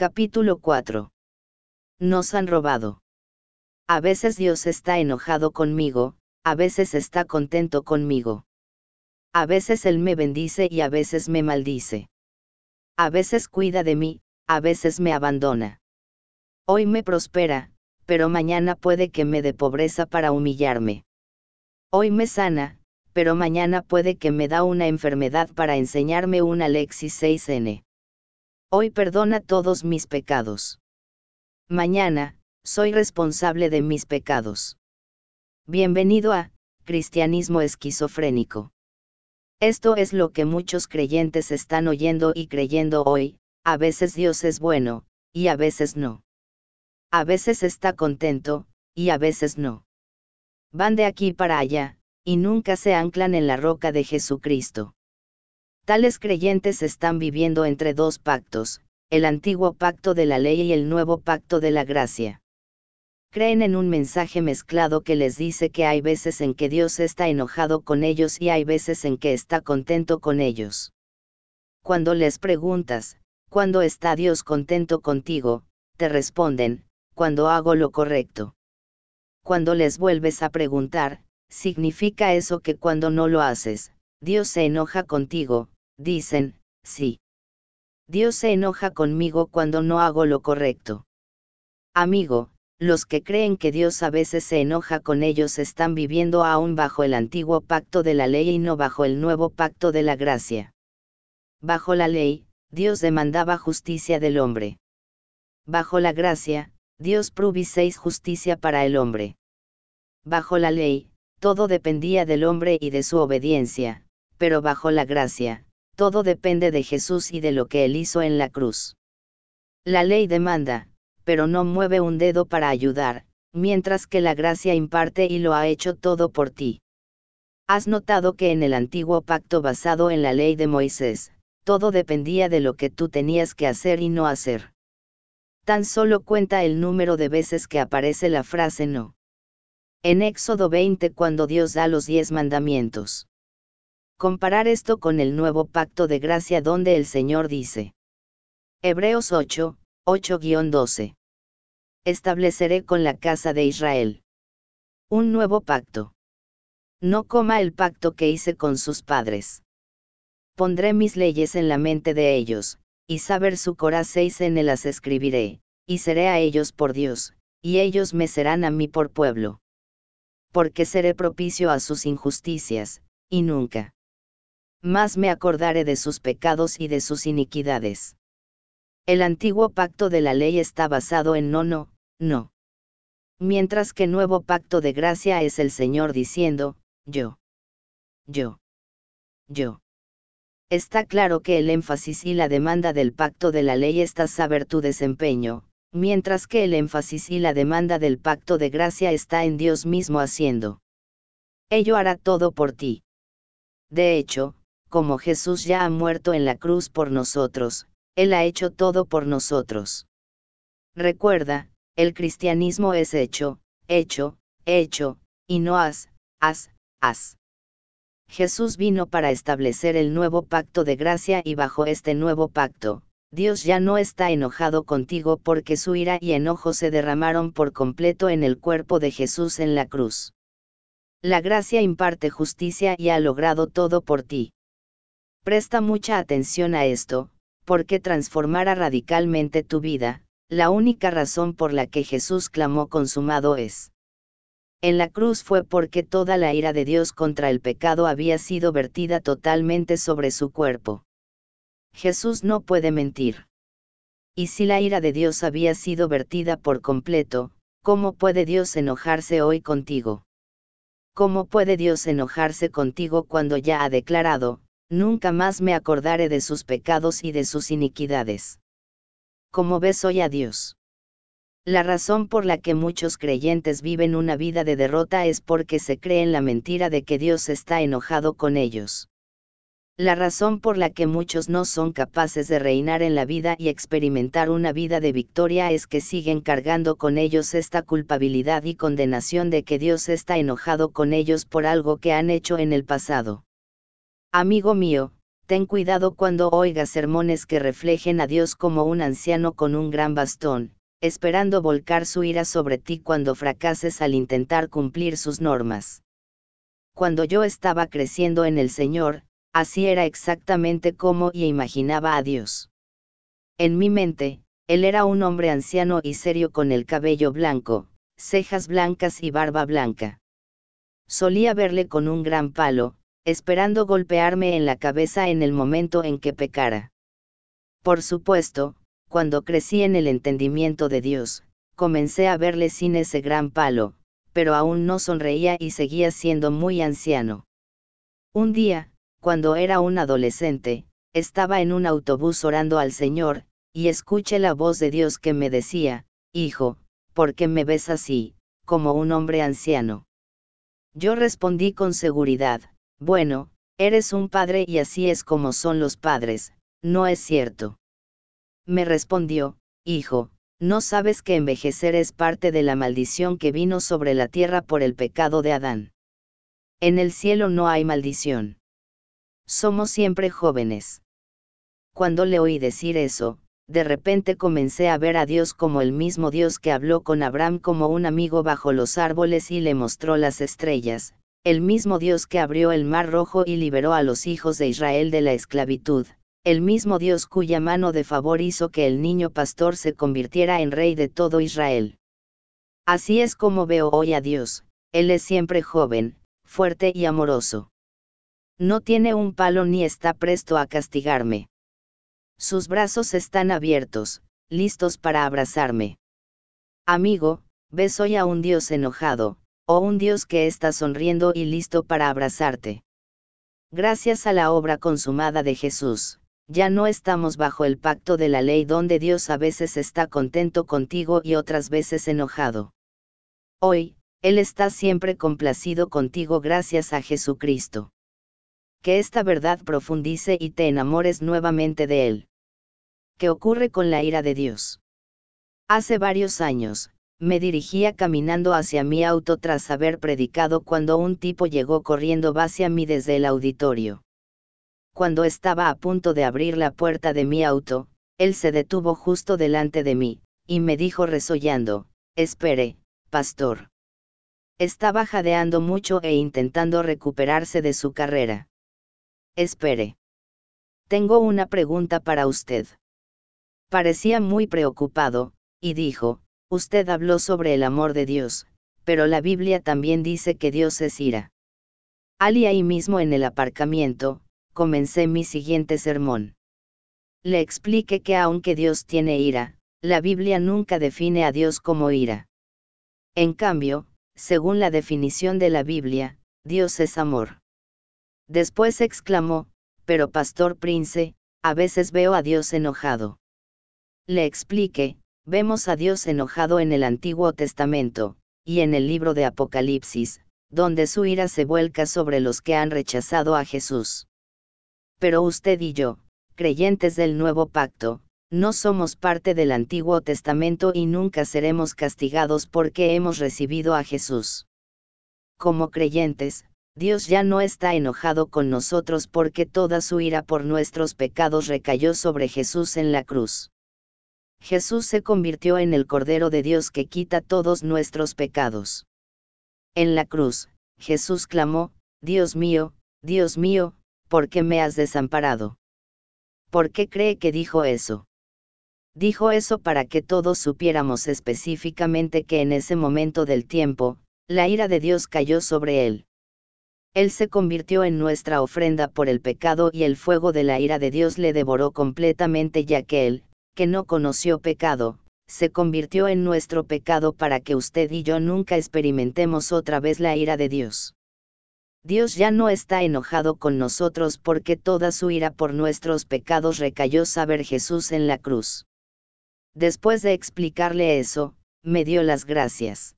Capítulo 4. Nos han robado. A veces Dios está enojado conmigo, a veces está contento conmigo. A veces Él me bendice y a veces me maldice. A veces cuida de mí, a veces me abandona. Hoy me prospera, pero mañana puede que me dé pobreza para humillarme. Hoy me sana, pero mañana puede que me da una enfermedad para enseñarme una Lexis 6N. Hoy perdona todos mis pecados. Mañana, soy responsable de mis pecados. Bienvenido a, Cristianismo esquizofrénico. Esto es lo que muchos creyentes están oyendo y creyendo hoy, a veces Dios es bueno, y a veces no. A veces está contento, y a veces no. Van de aquí para allá, y nunca se anclan en la roca de Jesucristo. Tales creyentes están viviendo entre dos pactos, el antiguo pacto de la ley y el nuevo pacto de la gracia. Creen en un mensaje mezclado que les dice que hay veces en que Dios está enojado con ellos y hay veces en que está contento con ellos. Cuando les preguntas, ¿cuándo está Dios contento contigo? te responden, cuando hago lo correcto. Cuando les vuelves a preguntar, significa eso que cuando no lo haces, Dios se enoja contigo, dicen, sí. Dios se enoja conmigo cuando no hago lo correcto. Amigo, los que creen que Dios a veces se enoja con ellos están viviendo aún bajo el antiguo pacto de la ley y no bajo el nuevo pacto de la gracia. Bajo la ley, Dios demandaba justicia del hombre. Bajo la gracia, Dios proviséis justicia para el hombre. Bajo la ley, todo dependía del hombre y de su obediencia, pero bajo la gracia, todo depende de Jesús y de lo que Él hizo en la cruz. La ley demanda, pero no mueve un dedo para ayudar, mientras que la gracia imparte y lo ha hecho todo por ti. Has notado que en el antiguo pacto basado en la ley de Moisés, todo dependía de lo que tú tenías que hacer y no hacer. Tan solo cuenta el número de veces que aparece la frase no. En Éxodo 20 cuando Dios da los diez mandamientos. Comparar esto con el nuevo pacto de gracia donde el Señor dice. Hebreos 8, 8-12. Estableceré con la casa de Israel. Un nuevo pacto. No coma el pacto que hice con sus padres. Pondré mis leyes en la mente de ellos, y saber su corazón en las escribiré, y seré a ellos por Dios, y ellos me serán a mí por pueblo. Porque seré propicio a sus injusticias, y nunca más me acordaré de sus pecados y de sus iniquidades. El antiguo pacto de la ley está basado en no, no, no. Mientras que nuevo pacto de gracia es el Señor diciendo, yo, yo, yo. Está claro que el énfasis y la demanda del pacto de la ley está saber tu desempeño, mientras que el énfasis y la demanda del pacto de gracia está en Dios mismo haciendo. Ello hará todo por ti. De hecho, como Jesús ya ha muerto en la cruz por nosotros, Él ha hecho todo por nosotros. Recuerda, el cristianismo es hecho, hecho, hecho, y no has, has, has. Jesús vino para establecer el nuevo pacto de gracia y bajo este nuevo pacto, Dios ya no está enojado contigo porque su ira y enojo se derramaron por completo en el cuerpo de Jesús en la cruz. La gracia imparte justicia y ha logrado todo por ti. Presta mucha atención a esto, porque transformará radicalmente tu vida, la única razón por la que Jesús clamó consumado es. En la cruz fue porque toda la ira de Dios contra el pecado había sido vertida totalmente sobre su cuerpo. Jesús no puede mentir. Y si la ira de Dios había sido vertida por completo, ¿cómo puede Dios enojarse hoy contigo? ¿Cómo puede Dios enojarse contigo cuando ya ha declarado, nunca más me acordaré de sus pecados y de sus iniquidades. Como ves hoy a Dios. La razón por la que muchos creyentes viven una vida de derrota es porque se creen la mentira de que Dios está enojado con ellos. La razón por la que muchos no son capaces de reinar en la vida y experimentar una vida de victoria es que siguen cargando con ellos esta culpabilidad y condenación de que Dios está enojado con ellos por algo que han hecho en el pasado. Amigo mío, Ten cuidado cuando oigas sermones que reflejen a Dios como un anciano con un gran bastón, esperando volcar su ira sobre ti cuando fracases al intentar cumplir sus normas. Cuando yo estaba creciendo en el Señor, así era exactamente como y imaginaba a Dios. En mi mente, él era un hombre anciano y serio con el cabello blanco, cejas blancas y barba blanca. Solía verle con un gran palo, esperando golpearme en la cabeza en el momento en que pecara. Por supuesto, cuando crecí en el entendimiento de Dios, comencé a verle sin ese gran palo, pero aún no sonreía y seguía siendo muy anciano. Un día, cuando era un adolescente, estaba en un autobús orando al Señor, y escuché la voz de Dios que me decía, Hijo, ¿por qué me ves así, como un hombre anciano? Yo respondí con seguridad, bueno, eres un padre y así es como son los padres, ¿no es cierto? Me respondió, Hijo, ¿no sabes que envejecer es parte de la maldición que vino sobre la tierra por el pecado de Adán? En el cielo no hay maldición. Somos siempre jóvenes. Cuando le oí decir eso, de repente comencé a ver a Dios como el mismo Dios que habló con Abraham como un amigo bajo los árboles y le mostró las estrellas, el mismo Dios que abrió el mar rojo y liberó a los hijos de Israel de la esclavitud, el mismo Dios cuya mano de favor hizo que el niño pastor se convirtiera en rey de todo Israel. Así es como veo hoy a Dios, Él es siempre joven, fuerte y amoroso. No tiene un palo ni está presto a castigarme. Sus brazos están abiertos, listos para abrazarme. Amigo, ves hoy a un Dios enojado, o un Dios que está sonriendo y listo para abrazarte. Gracias a la obra consumada de Jesús, ya no estamos bajo el pacto de la ley donde Dios a veces está contento contigo y otras veces enojado. Hoy, Él está siempre complacido contigo gracias a Jesucristo. Que esta verdad profundice y te enamores nuevamente de Él. ¿Qué ocurre con la ira de Dios? Hace varios años, me dirigía caminando hacia mi auto tras haber predicado cuando un tipo llegó corriendo hacia mí desde el auditorio. Cuando estaba a punto de abrir la puerta de mi auto, él se detuvo justo delante de mí, y me dijo resollando, espere, pastor. Estaba jadeando mucho e intentando recuperarse de su carrera. Espere. Tengo una pregunta para usted. Parecía muy preocupado, y dijo, Usted habló sobre el amor de Dios, pero la Biblia también dice que Dios es ira. Ali ahí mismo en el aparcamiento, comencé mi siguiente sermón. Le expliqué que aunque Dios tiene ira, la Biblia nunca define a Dios como ira. En cambio, según la definición de la Biblia, Dios es amor. Después exclamó, pero Pastor Prince, a veces veo a Dios enojado. Le expliqué, Vemos a Dios enojado en el Antiguo Testamento, y en el libro de Apocalipsis, donde su ira se vuelca sobre los que han rechazado a Jesús. Pero usted y yo, creyentes del nuevo pacto, no somos parte del Antiguo Testamento y nunca seremos castigados porque hemos recibido a Jesús. Como creyentes, Dios ya no está enojado con nosotros porque toda su ira por nuestros pecados recayó sobre Jesús en la cruz. Jesús se convirtió en el Cordero de Dios que quita todos nuestros pecados. En la cruz, Jesús clamó, Dios mío, Dios mío, ¿por qué me has desamparado? ¿Por qué cree que dijo eso? Dijo eso para que todos supiéramos específicamente que en ese momento del tiempo, la ira de Dios cayó sobre él. Él se convirtió en nuestra ofrenda por el pecado y el fuego de la ira de Dios le devoró completamente ya que él, que no conoció pecado, se convirtió en nuestro pecado para que usted y yo nunca experimentemos otra vez la ira de Dios. Dios ya no está enojado con nosotros porque toda su ira por nuestros pecados recayó saber Jesús en la cruz. Después de explicarle eso, me dio las gracias.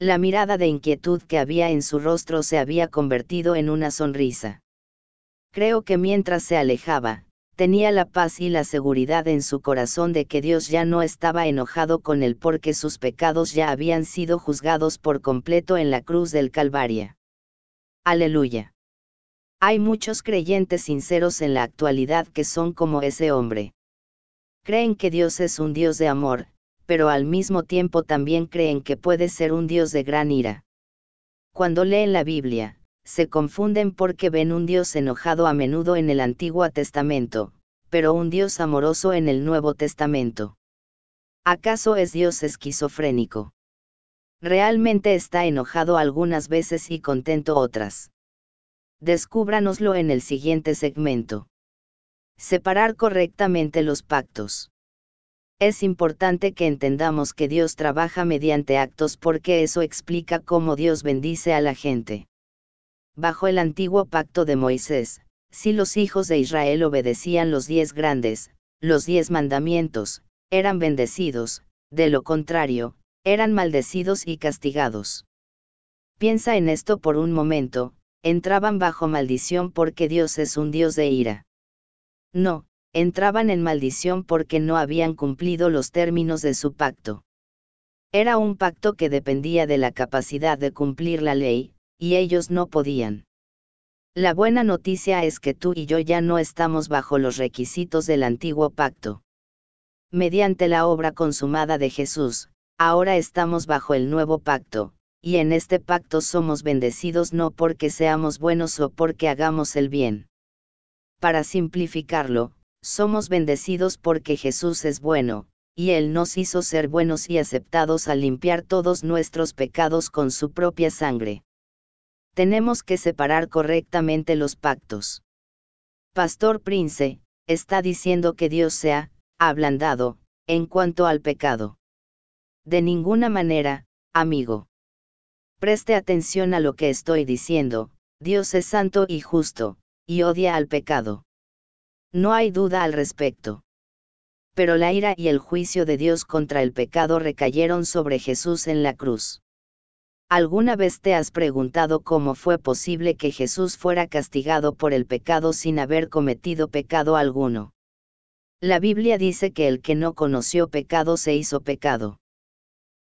La mirada de inquietud que había en su rostro se había convertido en una sonrisa. Creo que mientras se alejaba, tenía la paz y la seguridad en su corazón de que Dios ya no estaba enojado con él porque sus pecados ya habían sido juzgados por completo en la cruz del Calvario. Aleluya. Hay muchos creyentes sinceros en la actualidad que son como ese hombre. Creen que Dios es un Dios de amor, pero al mismo tiempo también creen que puede ser un Dios de gran ira. Cuando leen la Biblia, se confunden porque ven un Dios enojado a menudo en el Antiguo Testamento, pero un Dios amoroso en el Nuevo Testamento. ¿Acaso es Dios esquizofrénico? Realmente está enojado algunas veces y contento otras. Descúbranoslo en el siguiente segmento. Separar correctamente los pactos. Es importante que entendamos que Dios trabaja mediante actos porque eso explica cómo Dios bendice a la gente. Bajo el antiguo pacto de Moisés, si los hijos de Israel obedecían los diez grandes, los diez mandamientos, eran bendecidos, de lo contrario, eran maldecidos y castigados. Piensa en esto por un momento, entraban bajo maldición porque Dios es un Dios de ira. No, entraban en maldición porque no habían cumplido los términos de su pacto. Era un pacto que dependía de la capacidad de cumplir la ley, y ellos no podían. La buena noticia es que tú y yo ya no estamos bajo los requisitos del antiguo pacto. Mediante la obra consumada de Jesús, ahora estamos bajo el nuevo pacto, y en este pacto somos bendecidos no porque seamos buenos o porque hagamos el bien. Para simplificarlo, somos bendecidos porque Jesús es bueno, y Él nos hizo ser buenos y aceptados al limpiar todos nuestros pecados con su propia sangre. Tenemos que separar correctamente los pactos. Pastor Prince, está diciendo que Dios se ha ablandado, en cuanto al pecado. De ninguna manera, amigo. Preste atención a lo que estoy diciendo, Dios es santo y justo, y odia al pecado. No hay duda al respecto. Pero la ira y el juicio de Dios contra el pecado recayeron sobre Jesús en la cruz. ¿Alguna vez te has preguntado cómo fue posible que Jesús fuera castigado por el pecado sin haber cometido pecado alguno? La Biblia dice que el que no conoció pecado se hizo pecado.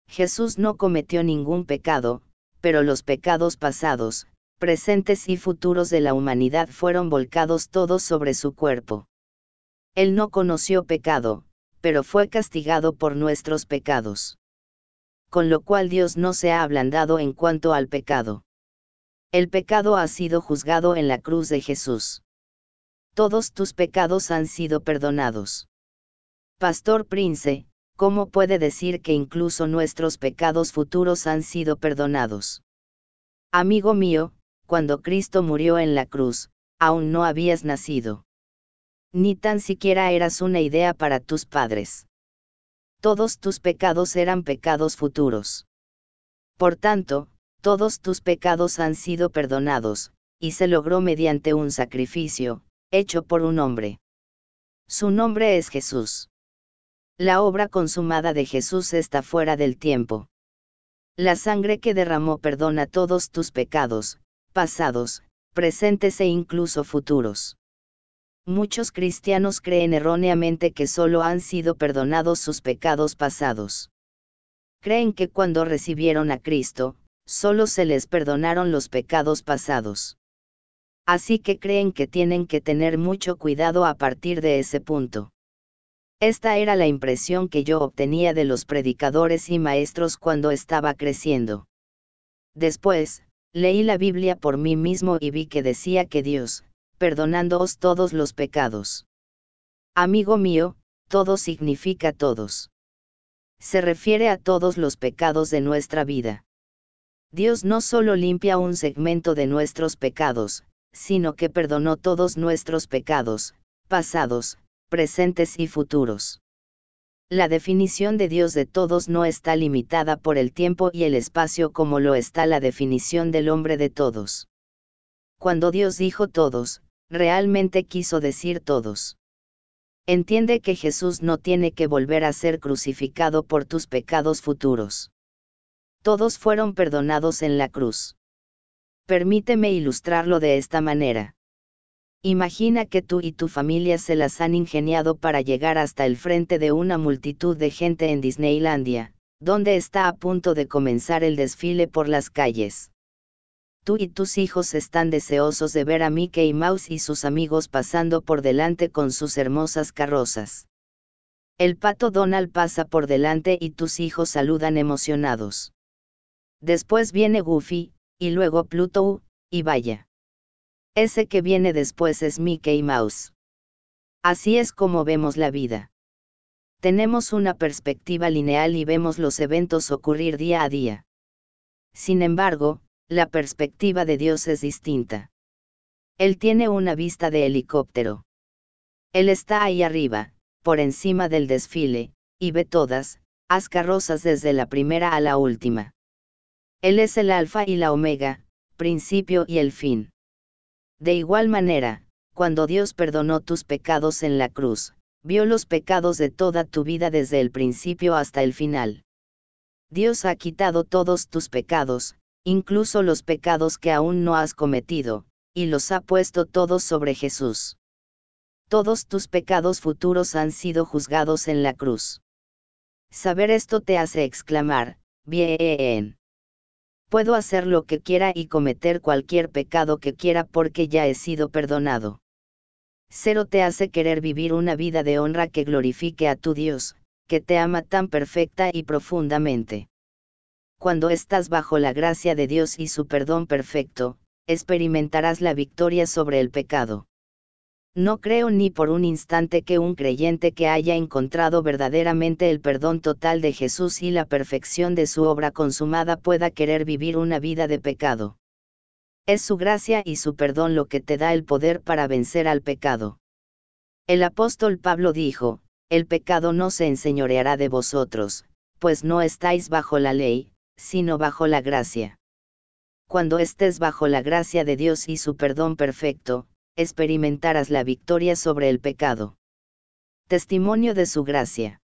Jesús no cometió ningún pecado, pero los pecados pasados, presentes y futuros de la humanidad fueron volcados todos sobre su cuerpo. Él no conoció pecado, pero fue castigado por nuestros pecados. Con lo cual Dios no se ha ablandado en cuanto al pecado. El pecado ha sido juzgado en la cruz de Jesús. Todos tus pecados han sido perdonados. Pastor Prince, ¿cómo puede decir que incluso nuestros pecados futuros han sido perdonados? Amigo mío, cuando Cristo murió en la cruz, aún no habías nacido. Ni tan siquiera eras una idea para tus padres. Todos tus pecados eran pecados futuros. Por tanto, todos tus pecados han sido perdonados, y se logró mediante un sacrificio, hecho por un hombre. Su nombre es Jesús. La obra consumada de Jesús está fuera del tiempo. La sangre que derramó perdona todos tus pecados, pasados, presentes e incluso futuros. Muchos cristianos creen erróneamente que solo han sido perdonados sus pecados pasados. Creen que cuando recibieron a Cristo, solo se les perdonaron los pecados pasados. Así que creen que tienen que tener mucho cuidado a partir de ese punto. Esta era la impresión que yo obtenía de los predicadores y maestros cuando estaba creciendo. Después, leí la Biblia por mí mismo y vi que decía que Dios, perdonándoos todos los pecados. Amigo mío, todo significa todos. Se refiere a todos los pecados de nuestra vida. Dios no solo limpia un segmento de nuestros pecados, sino que perdonó todos nuestros pecados, pasados, presentes y futuros. La definición de Dios de todos no está limitada por el tiempo y el espacio como lo está la definición del hombre de todos. Cuando Dios dijo todos, realmente quiso decir todos. Entiende que Jesús no tiene que volver a ser crucificado por tus pecados futuros. Todos fueron perdonados en la cruz. Permíteme ilustrarlo de esta manera. Imagina que tú y tu familia se las han ingeniado para llegar hasta el frente de una multitud de gente en Disneylandia, donde está a punto de comenzar el desfile por las calles. Tú y tus hijos están deseosos de ver a Mickey Mouse y sus amigos pasando por delante con sus hermosas carrozas. El pato Donald pasa por delante y tus hijos saludan emocionados. Después viene Goofy, y luego Pluto, y vaya. Ese que viene después es Mickey Mouse. Así es como vemos la vida. Tenemos una perspectiva lineal y vemos los eventos ocurrir día a día. Sin embargo, la perspectiva de Dios es distinta. Él tiene una vista de helicóptero. Él está ahí arriba, por encima del desfile, y ve todas, las carrozas desde la primera a la última. Él es el alfa y la omega, principio y el fin. De igual manera, cuando Dios perdonó tus pecados en la cruz, vio los pecados de toda tu vida desde el principio hasta el final. Dios ha quitado todos tus pecados, incluso los pecados que aún no has cometido, y los ha puesto todos sobre Jesús. Todos tus pecados futuros han sido juzgados en la cruz. Saber esto te hace exclamar, bien. Puedo hacer lo que quiera y cometer cualquier pecado que quiera porque ya he sido perdonado. Cero te hace querer vivir una vida de honra que glorifique a tu Dios, que te ama tan perfecta y profundamente cuando estás bajo la gracia de Dios y su perdón perfecto, experimentarás la victoria sobre el pecado. No creo ni por un instante que un creyente que haya encontrado verdaderamente el perdón total de Jesús y la perfección de su obra consumada pueda querer vivir una vida de pecado. Es su gracia y su perdón lo que te da el poder para vencer al pecado. El apóstol Pablo dijo, el pecado no se enseñoreará de vosotros, pues no estáis bajo la ley, sino bajo la gracia. Cuando estés bajo la gracia de Dios y su perdón perfecto, experimentarás la victoria sobre el pecado. Testimonio de su gracia.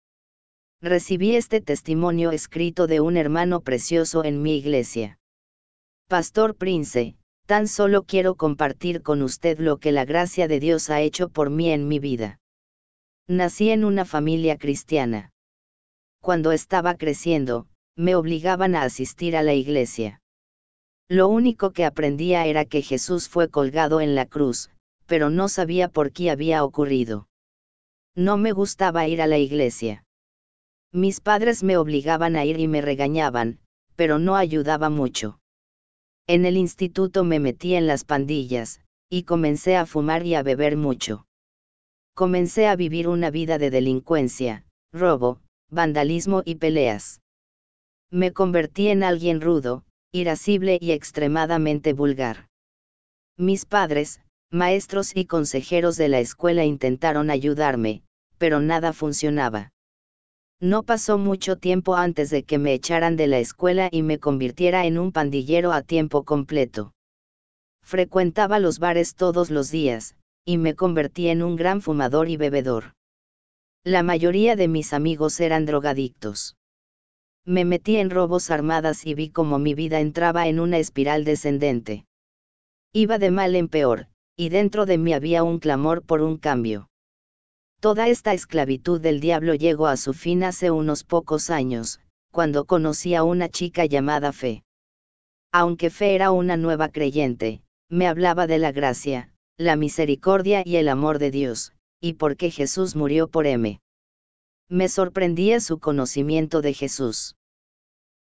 Recibí este testimonio escrito de un hermano precioso en mi iglesia. Pastor Prince, tan solo quiero compartir con usted lo que la gracia de Dios ha hecho por mí en mi vida. Nací en una familia cristiana. Cuando estaba creciendo, me obligaban a asistir a la iglesia. Lo único que aprendía era que Jesús fue colgado en la cruz, pero no sabía por qué había ocurrido. No me gustaba ir a la iglesia. Mis padres me obligaban a ir y me regañaban, pero no ayudaba mucho. En el instituto me metí en las pandillas, y comencé a fumar y a beber mucho. Comencé a vivir una vida de delincuencia, robo, vandalismo y peleas. Me convertí en alguien rudo, irascible y extremadamente vulgar. Mis padres, maestros y consejeros de la escuela intentaron ayudarme, pero nada funcionaba. No pasó mucho tiempo antes de que me echaran de la escuela y me convirtiera en un pandillero a tiempo completo. Frecuentaba los bares todos los días, y me convertí en un gran fumador y bebedor. La mayoría de mis amigos eran drogadictos. Me metí en robos armadas y vi como mi vida entraba en una espiral descendente. Iba de mal en peor, y dentro de mí había un clamor por un cambio. Toda esta esclavitud del diablo llegó a su fin hace unos pocos años, cuando conocí a una chica llamada Fe. Aunque Fe era una nueva creyente, me hablaba de la gracia, la misericordia y el amor de Dios, y por qué Jesús murió por M. Me sorprendía su conocimiento de Jesús.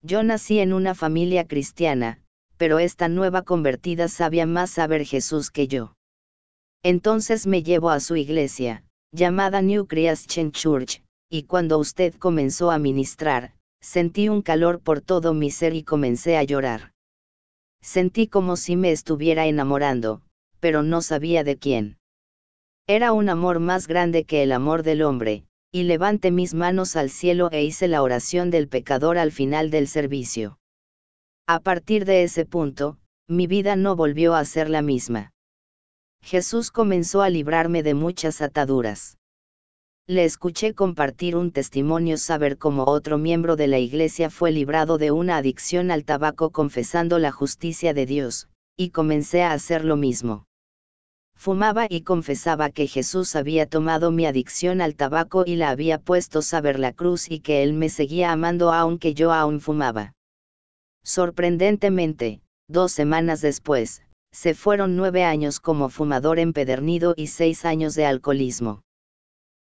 Yo nací en una familia cristiana, pero esta nueva convertida sabía más saber Jesús que yo. Entonces me llevó a su iglesia, llamada New Christian Church, y cuando usted comenzó a ministrar, sentí un calor por todo mi ser y comencé a llorar. Sentí como si me estuviera enamorando, pero no sabía de quién. Era un amor más grande que el amor del hombre, y levanté mis manos al cielo e hice la oración del pecador al final del servicio. A partir de ese punto, mi vida no volvió a ser la misma. Jesús comenzó a librarme de muchas ataduras. Le escuché compartir un testimonio saber cómo otro miembro de la iglesia fue librado de una adicción al tabaco confesando la justicia de Dios, y comencé a hacer lo mismo. Fumaba y confesaba que Jesús había tomado mi adicción al tabaco y la había puesto saber la cruz y que Él me seguía amando aunque yo aún fumaba. Sorprendentemente, dos semanas después, se fueron nueve años como fumador empedernido y seis años de alcoholismo.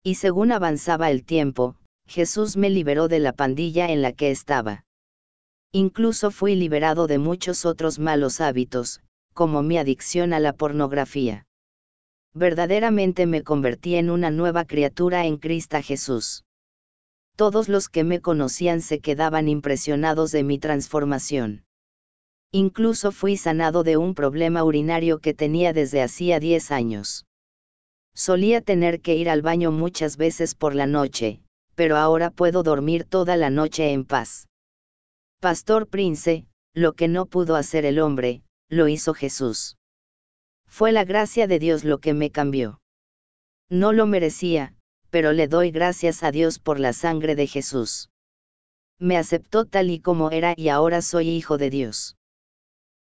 Y según avanzaba el tiempo, Jesús me liberó de la pandilla en la que estaba. Incluso fui liberado de muchos otros malos hábitos, como mi adicción a la pornografía. Verdaderamente me convertí en una nueva criatura en Cristo Jesús. Todos los que me conocían se quedaban impresionados de mi transformación. Incluso fui sanado de un problema urinario que tenía desde hacía 10 años. Solía tener que ir al baño muchas veces por la noche, pero ahora puedo dormir toda la noche en paz. Pastor Prince, lo que no pudo hacer el hombre, lo hizo Jesús. Fue la gracia de Dios lo que me cambió. No lo merecía, pero le doy gracias a Dios por la sangre de Jesús. Me aceptó tal y como era y ahora soy hijo de Dios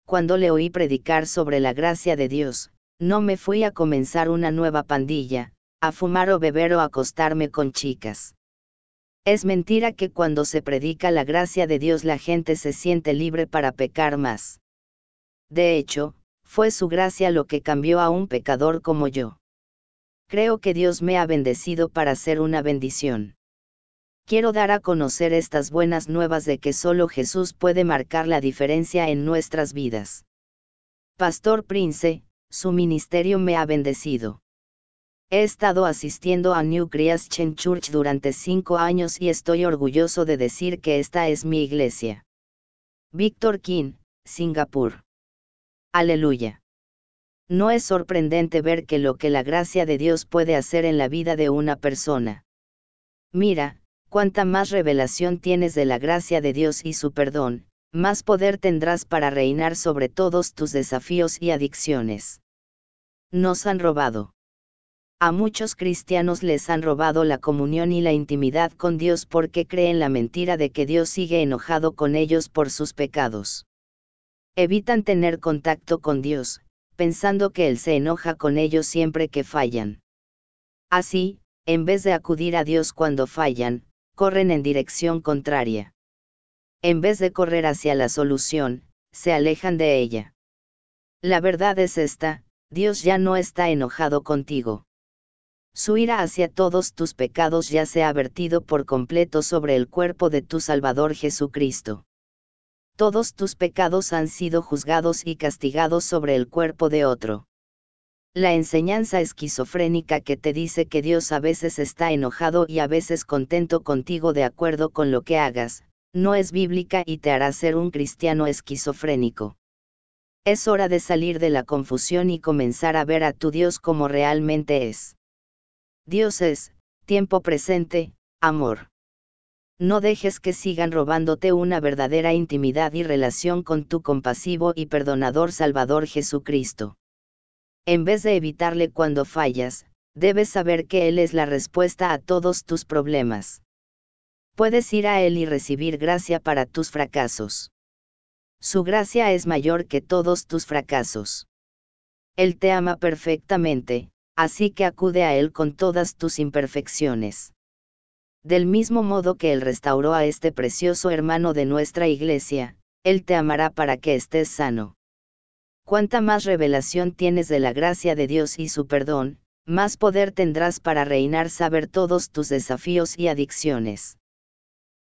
cuando le oí predicar sobre la gracia de Dios, no me fui a comenzar una nueva pandilla, a fumar o beber o acostarme con chicas. Es mentira que cuando se predica la gracia de Dios la gente se siente libre para pecar más. De hecho, fue su gracia lo que cambió a un pecador como yo. Creo que Dios me ha bendecido para ser una bendición quiero dar a conocer estas buenas nuevas de que solo Jesús puede marcar la diferencia en nuestras vidas. Pastor Prince, su ministerio me ha bendecido. He estado asistiendo a New Christian Church durante cinco años y estoy orgulloso de decir que esta es mi iglesia. Víctor King, Singapur. Aleluya. No es sorprendente ver que lo que la gracia de Dios puede hacer en la vida de una persona. Mira, cuanta más revelación tienes de la gracia de Dios y su perdón, más poder tendrás para reinar sobre todos tus desafíos y adicciones. Nos han robado. A muchos cristianos les han robado la comunión y la intimidad con Dios porque creen la mentira de que Dios sigue enojado con ellos por sus pecados. Evitan tener contacto con Dios, pensando que Él se enoja con ellos siempre que fallan. Así, en vez de acudir a Dios cuando fallan, corren en dirección contraria. En vez de correr hacia la solución, se alejan de ella. La verdad es esta, Dios ya no está enojado contigo. Su ira hacia todos tus pecados ya se ha vertido por completo sobre el cuerpo de tu Salvador Jesucristo. Todos tus pecados han sido juzgados y castigados sobre el cuerpo de otro. La enseñanza esquizofrénica que te dice que Dios a veces está enojado y a veces contento contigo de acuerdo con lo que hagas, no es bíblica y te hará ser un cristiano esquizofrénico. Es hora de salir de la confusión y comenzar a ver a tu Dios como realmente es. Dios es, tiempo presente, amor. No dejes que sigan robándote una verdadera intimidad y relación con tu compasivo y perdonador Salvador Jesucristo. En vez de evitarle cuando fallas, debes saber que Él es la respuesta a todos tus problemas. Puedes ir a Él y recibir gracia para tus fracasos. Su gracia es mayor que todos tus fracasos. Él te ama perfectamente, así que acude a Él con todas tus imperfecciones. Del mismo modo que Él restauró a este precioso hermano de nuestra iglesia, Él te amará para que estés sano cuanta más revelación tienes de la gracia de Dios y su perdón, más poder tendrás para reinar saber todos tus desafíos y adicciones.